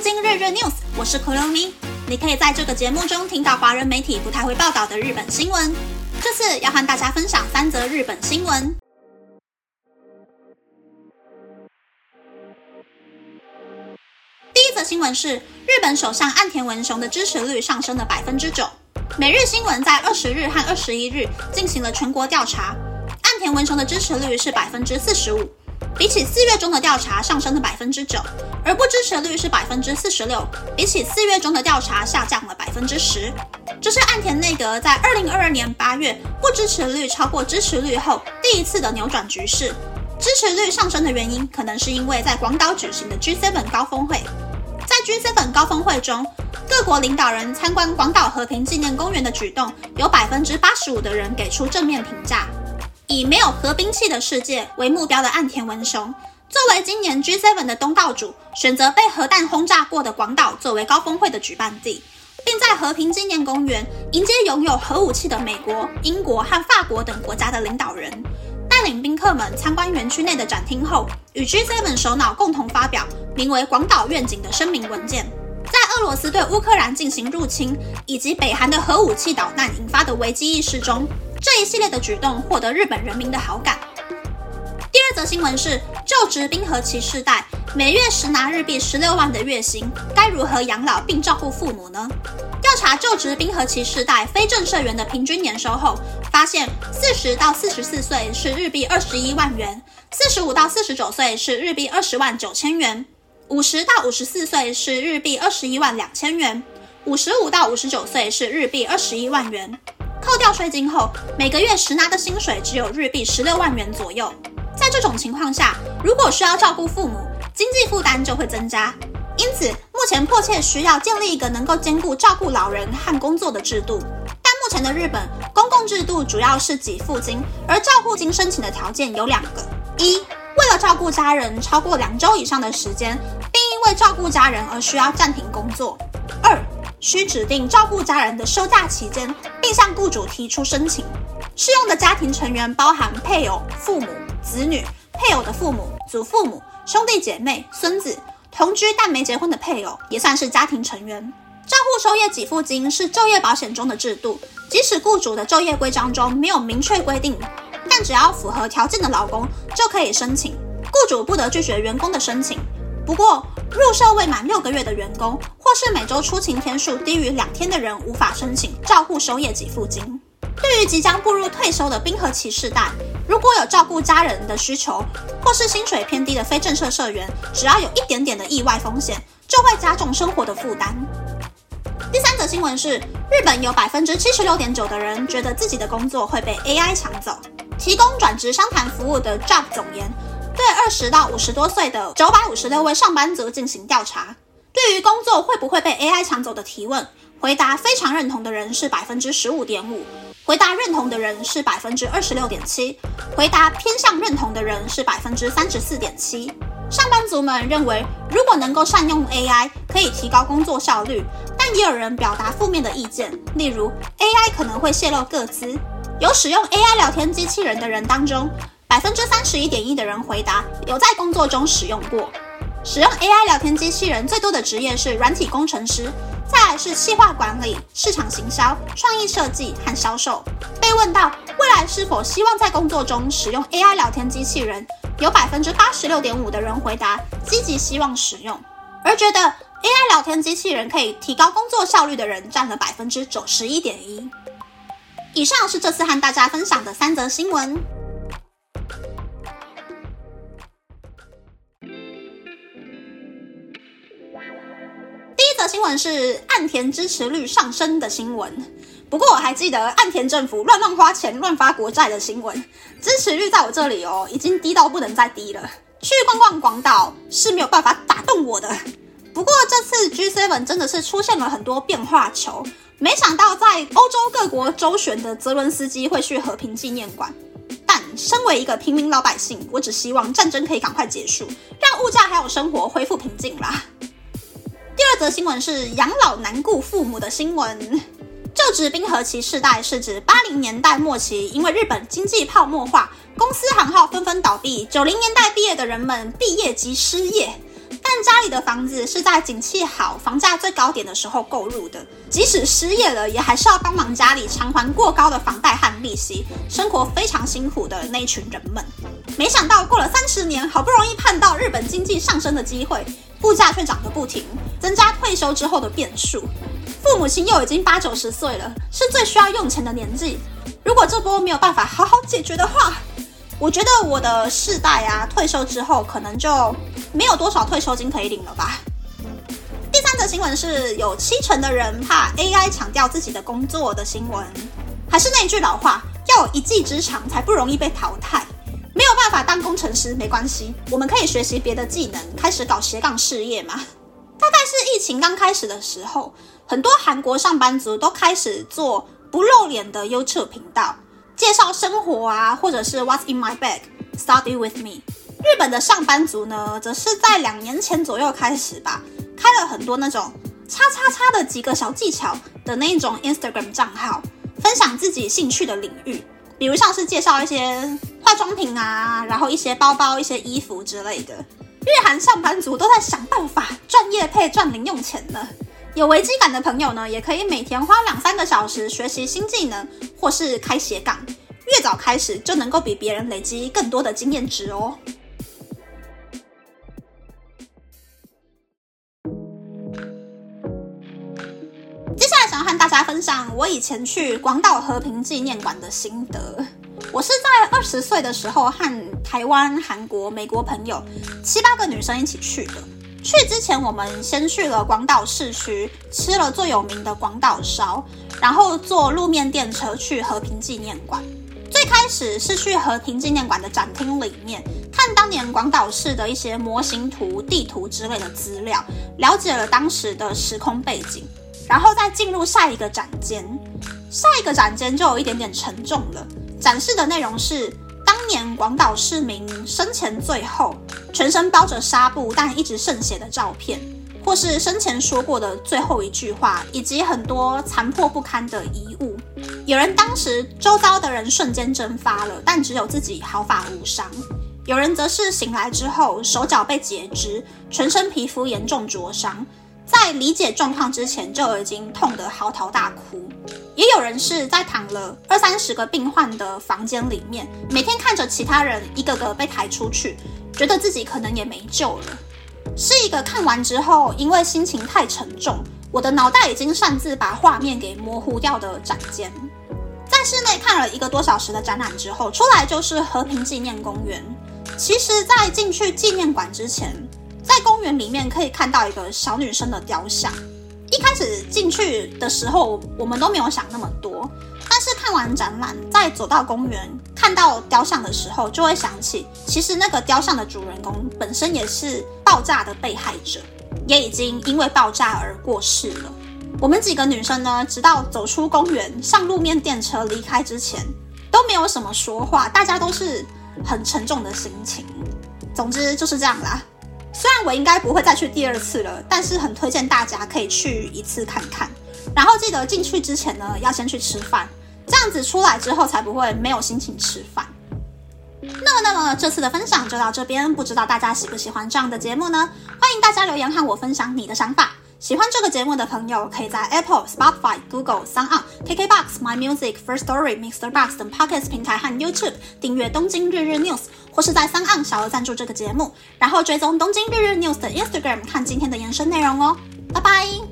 东京日日 news，我是 Kurumi。你可以在这个节目中听到华人媒体不太会报道的日本新闻。这次要和大家分享三则日本新闻。第一则新闻是，日本首相岸田文雄的支持率上升了百分之九。每日新闻在二十日和二十一日进行了全国调查，岸田文雄的支持率是百分之四十五。比起四月中的调查上升了百分之九，而不支持率是百分之四十六，比起四月中的调查下降了百分之十。这是岸田内阁在二零二二年八月不支持率超过支持率后第一次的扭转局势。支持率上升的原因，可能是因为在广岛举行的 G7 高峰会。在 G7 高峰会中，各国领导人参观广岛和平纪念公园的举动，有百分之八十五的人给出正面评价。以没有核兵器的世界为目标的岸田文雄，作为今年 G7 的东道主，选择被核弹轰炸过的广岛作为高峰会的举办地，并在和平纪念公园迎接拥有核武器的美国、英国和法国等国家的领导人，带领宾客们参观园区内的展厅后，与 G7 首脑共同发表名为《广岛愿景》的声明文件。在俄罗斯对乌克兰进行入侵以及北韩的核武器导弹引发的危机意识中。这一系列的举动获得日本人民的好感。第二则新闻是，就职冰河期世代每月实拿日币十六万的月薪，该如何养老并照顾父母呢？调查就职冰河期世代非正社员的平均年收后，发现四十到四十四岁是日币二十一万元，四十五到四十九岁是日币二十万九千元，五十到五十四岁是日币二十一万两千元，五十五到五十九岁是日币二十一万元。扣掉税金后，每个月实拿的薪水只有日币十六万元左右。在这种情况下，如果需要照顾父母，经济负担就会增加。因此，目前迫切需要建立一个能够兼顾照顾老人和工作的制度。但目前的日本公共制度主要是给付金，而照护金申请的条件有两个：一，为了照顾家人超过两周以上的时间，并因为照顾家人而需要暂停工作；二。需指定照顾家人的休假期间，并向雇主提出申请。适用的家庭成员包含配偶、父母、子女、配偶的父母、祖父母、兄弟姐妹、孙子、同居但没结婚的配偶也算是家庭成员。照护收业给付金是就业保险中的制度，即使雇主的就业规章中没有明确规定，但只要符合条件的劳工就可以申请，雇主不得拒绝员工的申请。不过，入社未满六个月的员工，或是每周出勤天数低于两天的人，无法申请照护收业给付金。对于即将步入退休的冰河期世代，如果有照顾家人的需求，或是薪水偏低的非正式社员，只要有一点点的意外风险，就会加重生活的负担。第三则新闻是，日本有百分之七十六点九的人觉得自己的工作会被 AI 抢走。提供转职商谈服务的 Job 总研。对二十到五十多岁的九百五十六位上班族进行调查，对于工作会不会被 AI 抢走的提问，回答非常认同的人是百分之十五点五，回答认同的人是百分之二十六点七，回答偏向认同的人是百分之三十四点七。上班族们认为，如果能够善用 AI，可以提高工作效率，但也有人表达负面的意见，例如 AI 可能会泄露个资。有使用 AI 聊天机器人的人当中。百分之三十一点一的人回答有在工作中使用过。使用 AI 聊天机器人最多的职业是软体工程师，再来是企划管理、市场行销、创意设计和销售。被问到未来是否希望在工作中使用 AI 聊天机器人，有百分之八十六点五的人回答积极希望使用，而觉得 AI 聊天机器人可以提高工作效率的人占了百分之九十一点一。以上是这次和大家分享的三则新闻。这新闻是岸田支持率上升的新闻，不过我还记得岸田政府乱乱花钱、乱发国债的新闻，支持率在我这里哦，已经低到不能再低了。去逛逛广岛是没有办法打动我的。不过这次 G7 真的是出现了很多变化球，没想到在欧洲各国周旋的泽伦斯基会去和平纪念馆，但身为一个平民老百姓，我只希望战争可以赶快结束，让物价还有生活恢复平静啦。第二则新闻是养老难顾父母的新闻。就职冰河期世代是指八零年代末期，因为日本经济泡沫化，公司行号纷纷倒闭，九零年代毕业的人们毕业即失业。但家里的房子是在景气好、房价最高点的时候购入的，即使失业了，也还是要帮忙家里偿还过高的房贷和利息，生活非常辛苦的那群人们。没想到过了三十年，好不容易盼到日本经济上升的机会，物价却涨得不停，增加退休之后的变数。父母亲又已经八九十岁了，是最需要用钱的年纪。如果这波没有办法好好解决的话，我觉得我的世代啊，退休之后可能就没有多少退休金可以领了吧。第三则新闻是有七成的人怕 AI 抢掉自己的工作的新闻。还是那句老话，要有一技之长才不容易被淘汰。当工程师没关系，我们可以学习别的技能，开始搞斜杠事业嘛。大概是疫情刚开始的时候，很多韩国上班族都开始做不露脸的 YouTube 频道，介绍生活啊，或者是 What's in my bag，Study with me。日本的上班族呢，则是在两年前左右开始吧，开了很多那种叉叉叉的几个小技巧的那种 Instagram 账号，分享自己兴趣的领域，比如像是介绍一些化妆品啊，然后一些包包、一些衣服之类的。日韩上班族都在想办法赚业配、赚零用钱呢。有危机感的朋友呢，也可以每天花两三个小时学习新技能，或是开斜杠，越早开始就能够比别人累积更多的经验值哦。接下来想要和大家分享我以前去广岛和平纪念馆的心得。我是在二十岁的时候和台湾、韩国、美国朋友七八个女生一起去的。去之前，我们先去了广岛市区，吃了最有名的广岛烧，然后坐路面电车去和平纪念馆。最开始是去和平纪念馆的展厅里面看当年广岛市的一些模型图、地图之类的资料，了解了当时的时空背景，然后再进入下一个展间。下一个展间就有一点点沉重了。展示的内容是当年广岛市民生前最后全身包着纱布但一直渗血的照片，或是生前说过的最后一句话，以及很多残破不堪的遗物。有人当时周遭的人瞬间蒸发了，但只有自己毫发无伤；有人则是醒来之后手脚被截肢，全身皮肤严重灼伤。在理解状况之前就已经痛得嚎啕大哭，也有人是在躺了二三十个病患的房间里面，每天看着其他人一个个被抬出去，觉得自己可能也没救了。是一个看完之后，因为心情太沉重，我的脑袋已经擅自把画面给模糊掉的展间。在室内看了一个多小时的展览之后，出来就是和平纪念公园。其实，在进去纪念馆之前。在公园里面可以看到一个小女生的雕像。一开始进去的时候，我们都没有想那么多。但是看完展览，再走到公园看到雕像的时候，就会想起，其实那个雕像的主人公本身也是爆炸的被害者，也已经因为爆炸而过世了。我们几个女生呢，直到走出公园，上路面电车离开之前，都没有什么说话，大家都是很沉重的心情。总之就是这样啦。虽然我应该不会再去第二次了，但是很推荐大家可以去一次看看。然后记得进去之前呢，要先去吃饭，这样子出来之后才不会没有心情吃饭。那么，那么这次的分享就到这边，不知道大家喜不喜欢这样的节目呢？欢迎大家留言和我分享你的想法。喜欢这个节目的朋友，可以在 Apple、Spotify、Google、s o n KKBox、My Music、First Story、Mr. Box 等 Podcast 平台和 YouTube 订阅《东京日日 News》，或是在 s o n 小额赞助这个节目，然后追踪《东京日日 News》的 Instagram 看今天的延伸内容哦。拜拜。